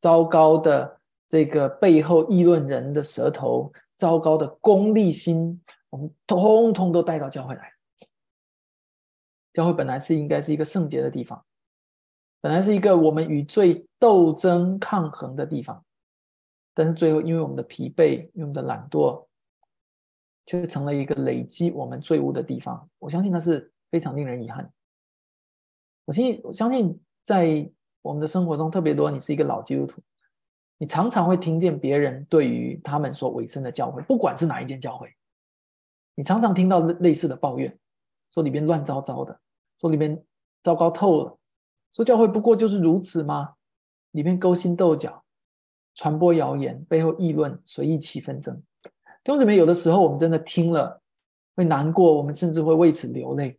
糟糕的这个背后议论人的舌头、糟糕的功利心。我们通通都带到教会来。教会本来是应该是一个圣洁的地方，本来是一个我们与罪斗争抗衡的地方，但是最后因为我们的疲惫，因为我们的懒惰，却成了一个累积我们罪恶的地方。我相信那是非常令人遗憾。我信，我相信在我们的生活中，特别多你是一个老基督徒，你常常会听见别人对于他们所委身的教会，不管是哪一间教会。你常常听到类似的抱怨，说里边乱糟糟的，说里面糟糕透了，说教会不过就是如此吗？里面勾心斗角，传播谣言，背后议论，随意起纷争。弟兄姊妹，有的时候我们真的听了会难过，我们甚至会为此流泪。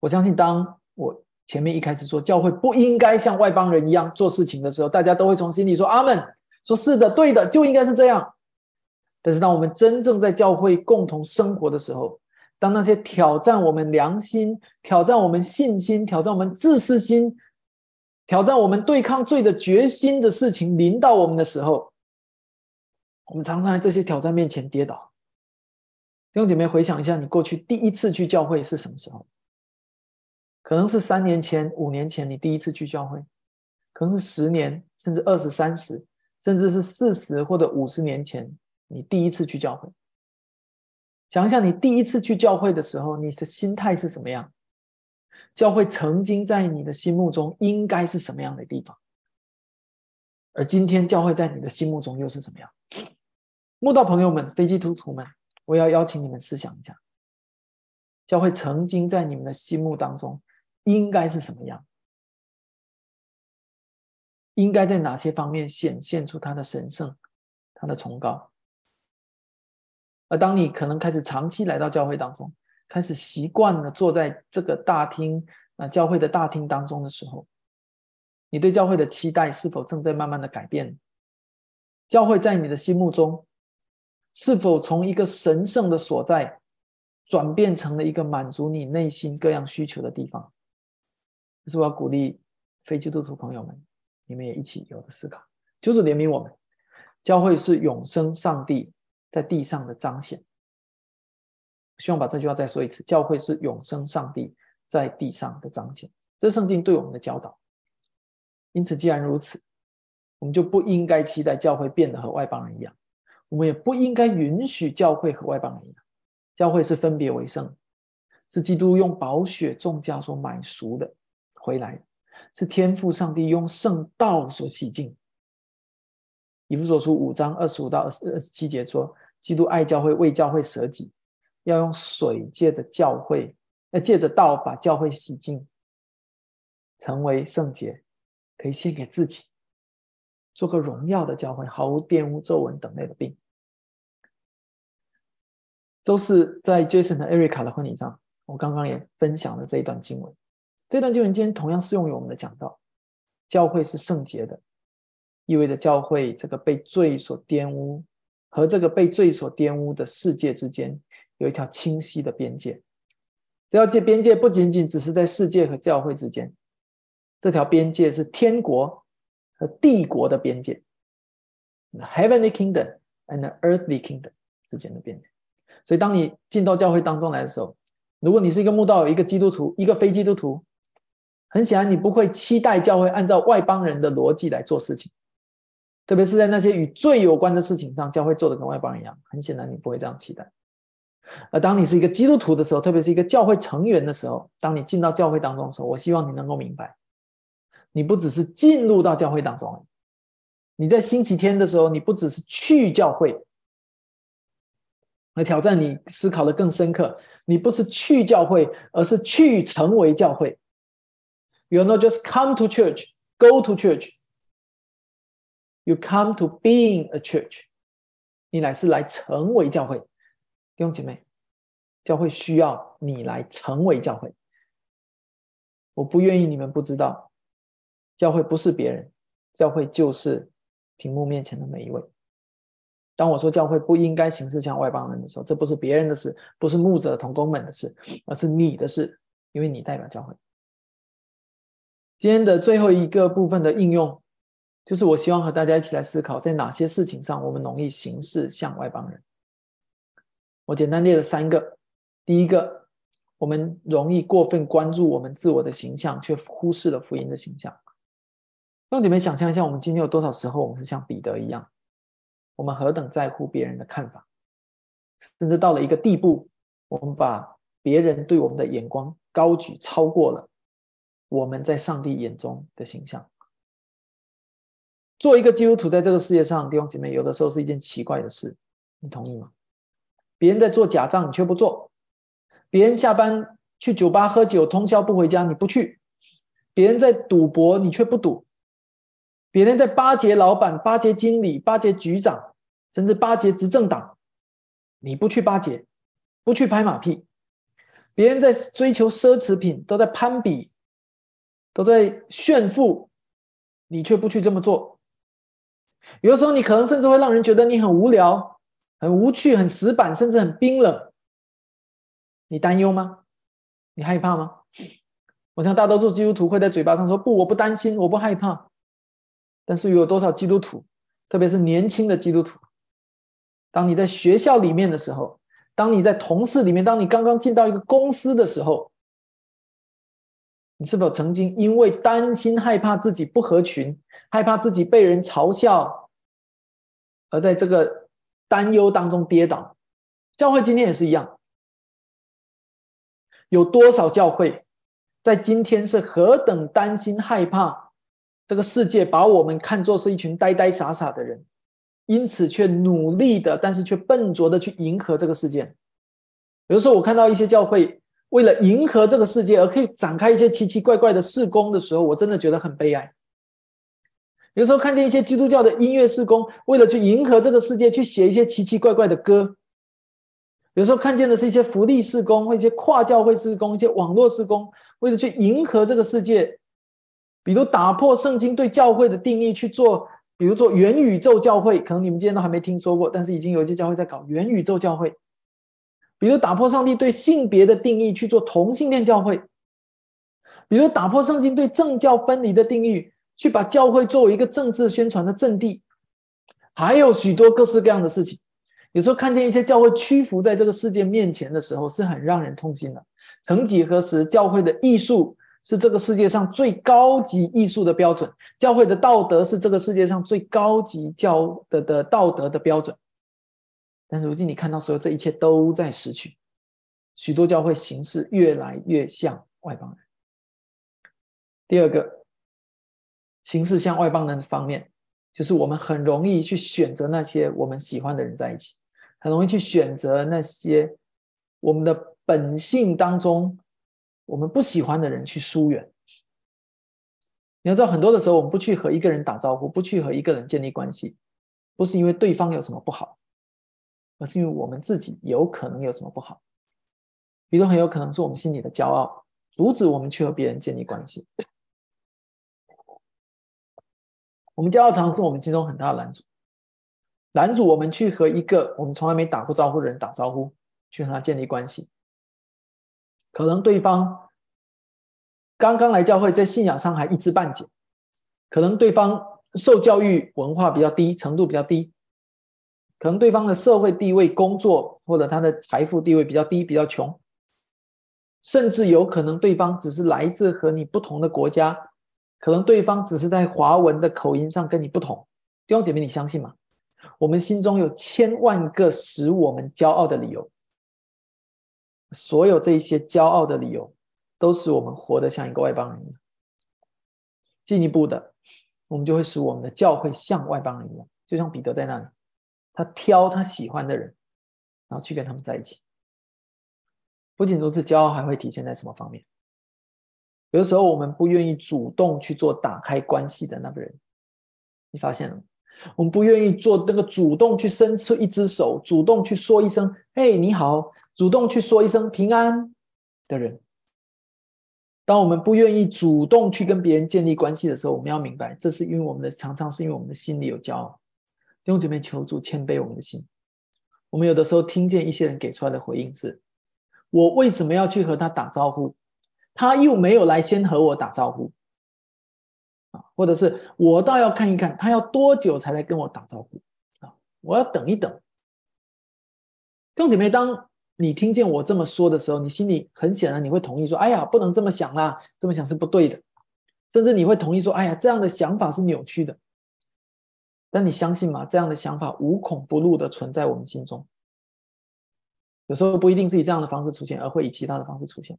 我相信，当我前面一开始说教会不应该像外邦人一样做事情的时候，大家都会从心里说阿门，说是的，对的，就应该是这样。但是，当我们真正在教会共同生活的时候，当那些挑战我们良心、挑战我们信心、挑战我们自私心、挑战我们对抗罪的决心的事情临到我们的时候，我们常常在这些挑战面前跌倒。弟兄姐妹，回想一下，你过去第一次去教会是什么时候？可能是三年前、五年前，你第一次去教会；可能是十年，甚至二十三十，甚至是四十或者五十年前。你第一次去教会，想想你第一次去教会的时候，你的心态是什么样？教会曾经在你的心目中应该是什么样的地方？而今天教会在你的心目中又是什么样？慕道朋友们、飞机图图们，我要邀请你们思想一下：教会曾经在你们的心目当中应该是什么样？应该在哪些方面显现出它的神圣、它的崇高？而当你可能开始长期来到教会当中，开始习惯了坐在这个大厅啊教会的大厅当中的时候，你对教会的期待是否正在慢慢的改变？教会在你的心目中，是否从一个神圣的所在，转变成了一个满足你内心各样需求的地方？这是我要鼓励非基督徒朋友们，你们也一起有个思考，就是怜悯我们，教会是永生上帝。在地上的彰显，希望把这句话再说一次：教会是永生上帝在地上的彰显。这是圣经对我们的教导。因此，既然如此，我们就不应该期待教会变得和外邦人一样，我们也不应该允许教会和外邦人一样。教会是分别为圣，是基督用宝血重价所买赎的回来，是天父上帝用圣道所洗净。以弗所书五章二十五到二十二十七节说，基督爱教会，为教会舍己，要用水借着教会，要借着道把教会洗净，成为圣洁，可以献给自己，做个荣耀的教会，毫无玷污、皱纹等类的病。周四在 Jason 和 Erica 的婚礼上，我刚刚也分享了这一段经文。这段经文今天同样适用于我们的讲道，教会是圣洁的。意味着教会这个被罪所玷污和这个被罪所玷污的世界之间有一条清晰的边界。这条界边界不仅仅只是在世界和教会之间，这条边界是天国和帝国的边界，Heavenly Kingdom and Earthly Kingdom 之间的边界。所以，当你进到教会当中来的时候，如果你是一个慕道、一个基督徒、一个非基督徒，很显然你不会期待教会按照外邦人的逻辑来做事情。特别是在那些与罪有关的事情上，教会做的跟外邦人一样，很显然你不会这样期待。而当你是一个基督徒的时候，特别是一个教会成员的时候，当你进到教会当中的时候，我希望你能够明白，你不只是进入到教会当中，你在星期天的时候，你不只是去教会。来挑战你，思考的更深刻。你不是去教会，而是去成为教会。You not just come to church, go to church. You come to being a church. 你乃是来成为教会。弟兄姐妹，教会需要你来成为教会。我不愿意你们不知道，教会不是别人，教会就是屏幕面前的每一位。当我说教会不应该行事像外邦人的时候，这不是别人的事，不是牧者同工们的事，而是你的事，因为你代表教会。今天的最后一个部分的应用，就是我希望和大家一起来思考，在哪些事情上我们容易行事像外邦人。我简单列了三个。第一个，我们容易过分关注我们自我的形象，却忽视了福音的形象。兄姐妹，想象一下，我们今天有多少时候，我们是像彼得一样？我们何等在乎别人的看法，甚至到了一个地步，我们把别人对我们的眼光高举，超过了我们在上帝眼中的形象。做一个基督徒，在这个世界上，弟兄姐妹，有的时候是一件奇怪的事，你同意吗？别人在做假账，你却不做；别人下班去酒吧喝酒，通宵不回家，你不去；别人在赌博，你却不赌。别人在巴结老板、巴结经理、巴结局长，甚至巴结执政党，你不去巴结，不去拍马屁；别人在追求奢侈品，都在攀比，都在炫富，你却不去这么做。有的时候，你可能甚至会让人觉得你很无聊、很无趣、很死板，甚至很冰冷。你担忧吗？你害怕吗？我想大多数基督徒会在嘴巴上说：“不，我不担心，我不害怕。”但是有多少基督徒，特别是年轻的基督徒，当你在学校里面的时候，当你在同事里面，当你刚刚进到一个公司的时候，你是否曾经因为担心、害怕自己不合群，害怕自己被人嘲笑，而在这个担忧当中跌倒？教会今天也是一样，有多少教会在今天是何等担心、害怕？这个世界把我们看作是一群呆呆傻傻的人，因此却努力的，但是却笨拙的去迎合这个世界。有时候我看到一些教会为了迎合这个世界而可以展开一些奇奇怪怪的事工的时候，我真的觉得很悲哀。有时候看见一些基督教的音乐事工，为了去迎合这个世界，去写一些奇奇怪怪的歌。有时候看见的是一些福利事工，或一些跨教会事工，一些网络事工，为了去迎合这个世界。比如打破圣经对教会的定义去做，比如做元宇宙教会，可能你们今天都还没听说过，但是已经有一些教会在搞元宇宙教会。比如打破上帝对性别的定义去做同性恋教会，比如打破圣经对政教分离的定义，去把教会作为一个政治宣传的阵地，还有许多各式各样的事情。有时候看见一些教会屈服在这个世界面前的时候，是很让人痛心的。曾几何时，教会的艺术。是这个世界上最高级艺术的标准，教会的道德是这个世界上最高级教的的道德的标准。但是如今你看到所有这一切都在失去，许多教会形式越来越像外邦人。第二个形式像外邦人的方面，就是我们很容易去选择那些我们喜欢的人在一起，很容易去选择那些我们的本性当中。我们不喜欢的人去疏远。你要知道，很多的时候，我们不去和一个人打招呼，不去和一个人建立关系，不是因为对方有什么不好，而是因为我们自己有可能有什么不好。比如，很有可能是我们心里的骄傲，阻止我们去和别人建立关系。我们骄傲常是我们心中很大的拦阻，拦阻我们去和一个我们从来没打过招呼的人打招呼，去和他建立关系。可能对方刚刚来教会，在信仰上还一知半解；可能对方受教育文化比较低，程度比较低；可能对方的社会地位、工作或者他的财富地位比较低，比较穷；甚至有可能对方只是来自和你不同的国家，可能对方只是在华文的口音上跟你不同。弟兄姐妹，你相信吗？我们心中有千万个使我们骄傲的理由。所有这一些骄傲的理由，都使我们活得像一个外邦人一样。进一步的，我们就会使我们的教会像外邦人一样，就像彼得在那里，他挑他喜欢的人，然后去跟他们在一起。不仅如此，骄傲还会体现在什么方面？有的时候，我们不愿意主动去做打开关系的那个人。你发现了吗？我们不愿意做那个主动去伸出一只手，主动去说一声“嘿，你好”，主动去说一声“平安”的人。当我们不愿意主动去跟别人建立关系的时候，我们要明白，这是因为我们的常常是因为我们的心里有骄傲。弟兄姐妹，求助谦卑我们的心。我们有的时候听见一些人给出来的回应是：“我为什么要去和他打招呼？他又没有来先和我打招呼。”啊，或者是我倒要看一看他要多久才来跟我打招呼啊？我要等一等。弟兄姐妹，当你听见我这么说的时候，你心里很显然你会同意说：“哎呀，不能这么想啦，这么想是不对的。”甚至你会同意说：“哎呀，这样的想法是扭曲的。”但你相信吗？这样的想法无孔不入的存在我们心中。有时候不一定是以这样的方式出现，而会以其他的方式出现。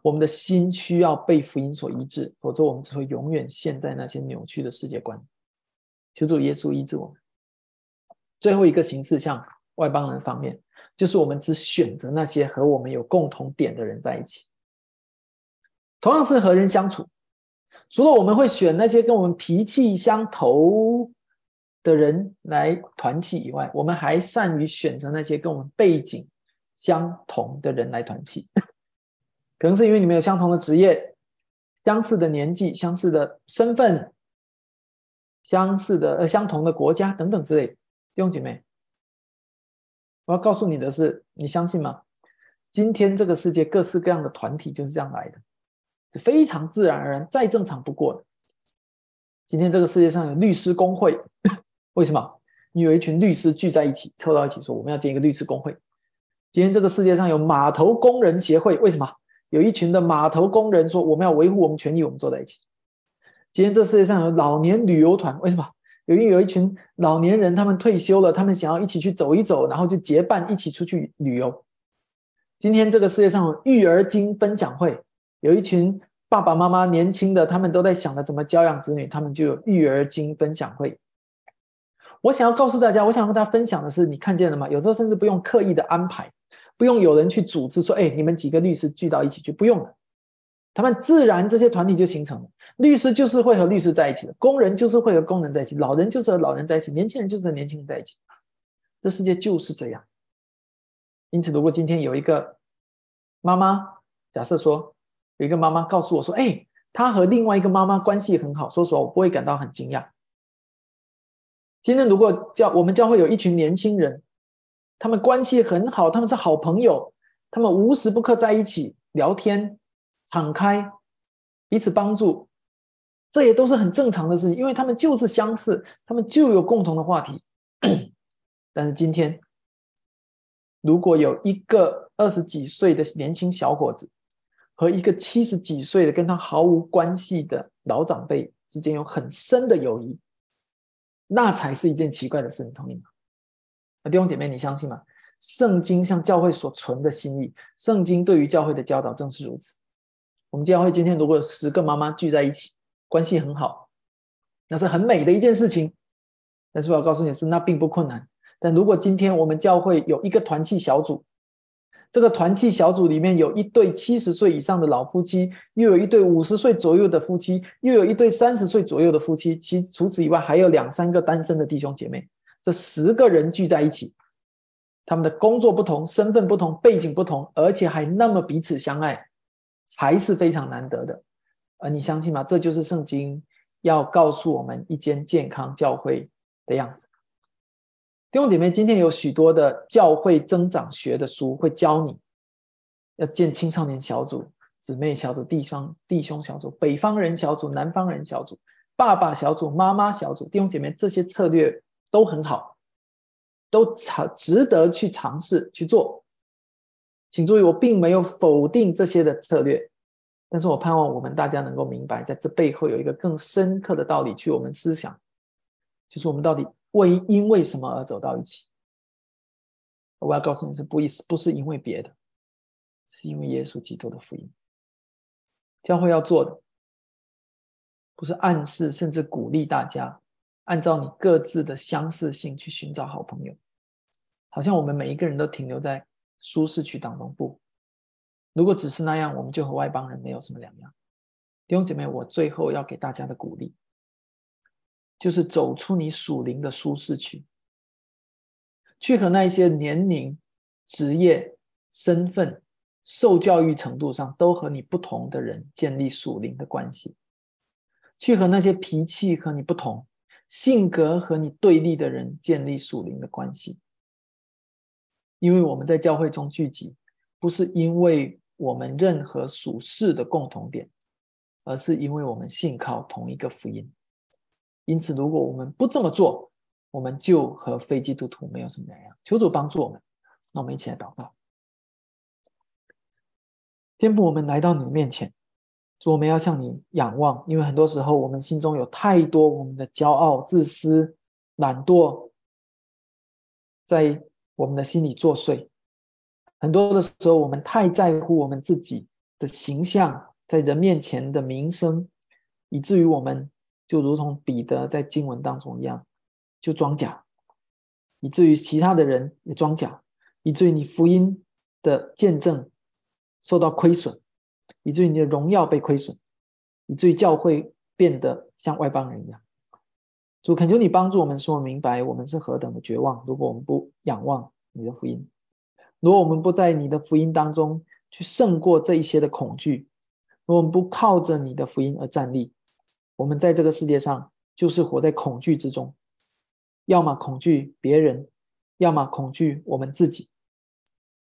我们的心需要被福音所医治，否则我们只会永远陷在那些扭曲的世界观。求主耶稣医治我们。最后一个形式，像外邦人方面，就是我们只选择那些和我们有共同点的人在一起。同样是和人相处，除了我们会选那些跟我们脾气相投的人来团契以外，我们还善于选择那些跟我们背景。相同的人来团契，可能是因为你们有相同的职业、相似的年纪、相似的身份、相似的呃相同的国家等等之类。弟兄姐妹，我要告诉你的是，你相信吗？今天这个世界各式各样的团体就是这样来的，是非常自然而然、再正常不过的。今天这个世界上有律师工会，为什么？你有一群律师聚在一起，凑到一起说我们要建一个律师工会。今天这个世界上有码头工人协会，为什么有一群的码头工人说我们要维护我们权益，我们坐在一起？今天这世界上有老年旅游团，为什么？有一有一群老年人，他们退休了，他们想要一起去走一走，然后就结伴一起出去旅游。今天这个世界上有育儿经分享会，有一群爸爸妈妈年轻的，他们都在想着怎么教养子女，他们就有育儿经分享会。我想要告诉大家，我想和大家分享的是，你看见了吗？有时候甚至不用刻意的安排。不用有人去组织说，哎，你们几个律师聚到一起去，不用了，他们自然这些团体就形成了。律师就是会和律师在一起的，工人就是会和工人在一起，老人就是和老人在一起，年轻人就是和年轻人在一起。这世界就是这样。因此，如果今天有一个妈妈，假设说有一个妈妈告诉我说，哎，她和另外一个妈妈关系很好，说实话，我不会感到很惊讶。今天如果教我们教会有一群年轻人。他们关系很好，他们是好朋友，他们无时不刻在一起聊天，敞开，彼此帮助，这也都是很正常的事情，因为他们就是相似，他们就有共同的话题。但是今天，如果有一个二十几岁的年轻小伙子和一个七十几岁的跟他毫无关系的老长辈之间有很深的友谊，那才是一件奇怪的事，你同意吗？弟兄姐妹，你相信吗？圣经向教会所存的心意，圣经对于教会的教导正是如此。我们教会今天如果有十个妈妈聚在一起，关系很好，那是很美的一件事情。但是我要告诉你是，那并不困难。但如果今天我们教会有一个团契小组，这个团契小组里面有一对七十岁以上的老夫妻，又有一对五十岁左右的夫妻，又有一对三十岁左右的夫妻，其除此以外还有两三个单身的弟兄姐妹。这十个人聚在一起，他们的工作不同，身份不同，背景不同，而且还那么彼此相爱，才是非常难得的。而你相信吗？这就是圣经要告诉我们一间健康教会的样子。弟兄姐妹，今天有许多的教会增长学的书会教你要建青少年小组、姊妹小组、弟兄弟兄小组、北方人小组、南方人小组、爸爸小组、妈妈小组。弟兄姐妹，这些策略。都很好，都尝值得去尝试去做。请注意，我并没有否定这些的策略，但是我盼望我们大家能够明白，在这背后有一个更深刻的道理，去我们思想，就是我们到底为因为什么而走到一起。我要告诉你是不意，不是因为别的，是因为耶稣基督的福音。教会要做的，不是暗示，甚至鼓励大家按照你各自的相似性去寻找好朋友，好像我们每一个人都停留在舒适区当中。不，如果只是那样，我们就和外邦人没有什么两样。弟兄姐妹，我最后要给大家的鼓励，就是走出你属灵的舒适区，去和那些年龄、职业、身份。受教育程度上都和你不同的人建立属灵的关系，去和那些脾气和你不同、性格和你对立的人建立属灵的关系。因为我们在教会中聚集，不是因为我们任何属世的共同点，而是因为我们信靠同一个福音。因此，如果我们不这么做，我们就和非基督徒没有什么两样。求主帮助我们，那我们一起来祷告。天父，我们来到你的面前，主，我们要向你仰望，因为很多时候我们心中有太多我们的骄傲、自私、懒惰，在我们的心里作祟。很多的时候，我们太在乎我们自己的形象，在人面前的名声，以至于我们就如同彼得在经文当中一样，就装假，以至于其他的人也装假，以至于你福音的见证。受到亏损，以至于你的荣耀被亏损，以至于教会变得像外邦人一样。主恳求你帮助我们，说明白我们是何等的绝望。如果我们不仰望你的福音，如果我们不在你的福音当中去胜过这一些的恐惧，我们不靠着你的福音而站立，我们在这个世界上就是活在恐惧之中，要么恐惧别人，要么恐惧我们自己。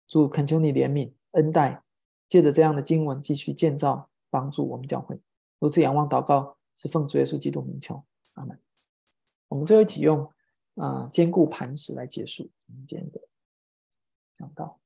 主恳求你怜悯恩待。借着这样的经文，继续建造、帮助我们教会。如此仰望祷告，是奉主耶稣基督名求，阿门。我们最后一起用啊坚固磐石来结束今天的讲道。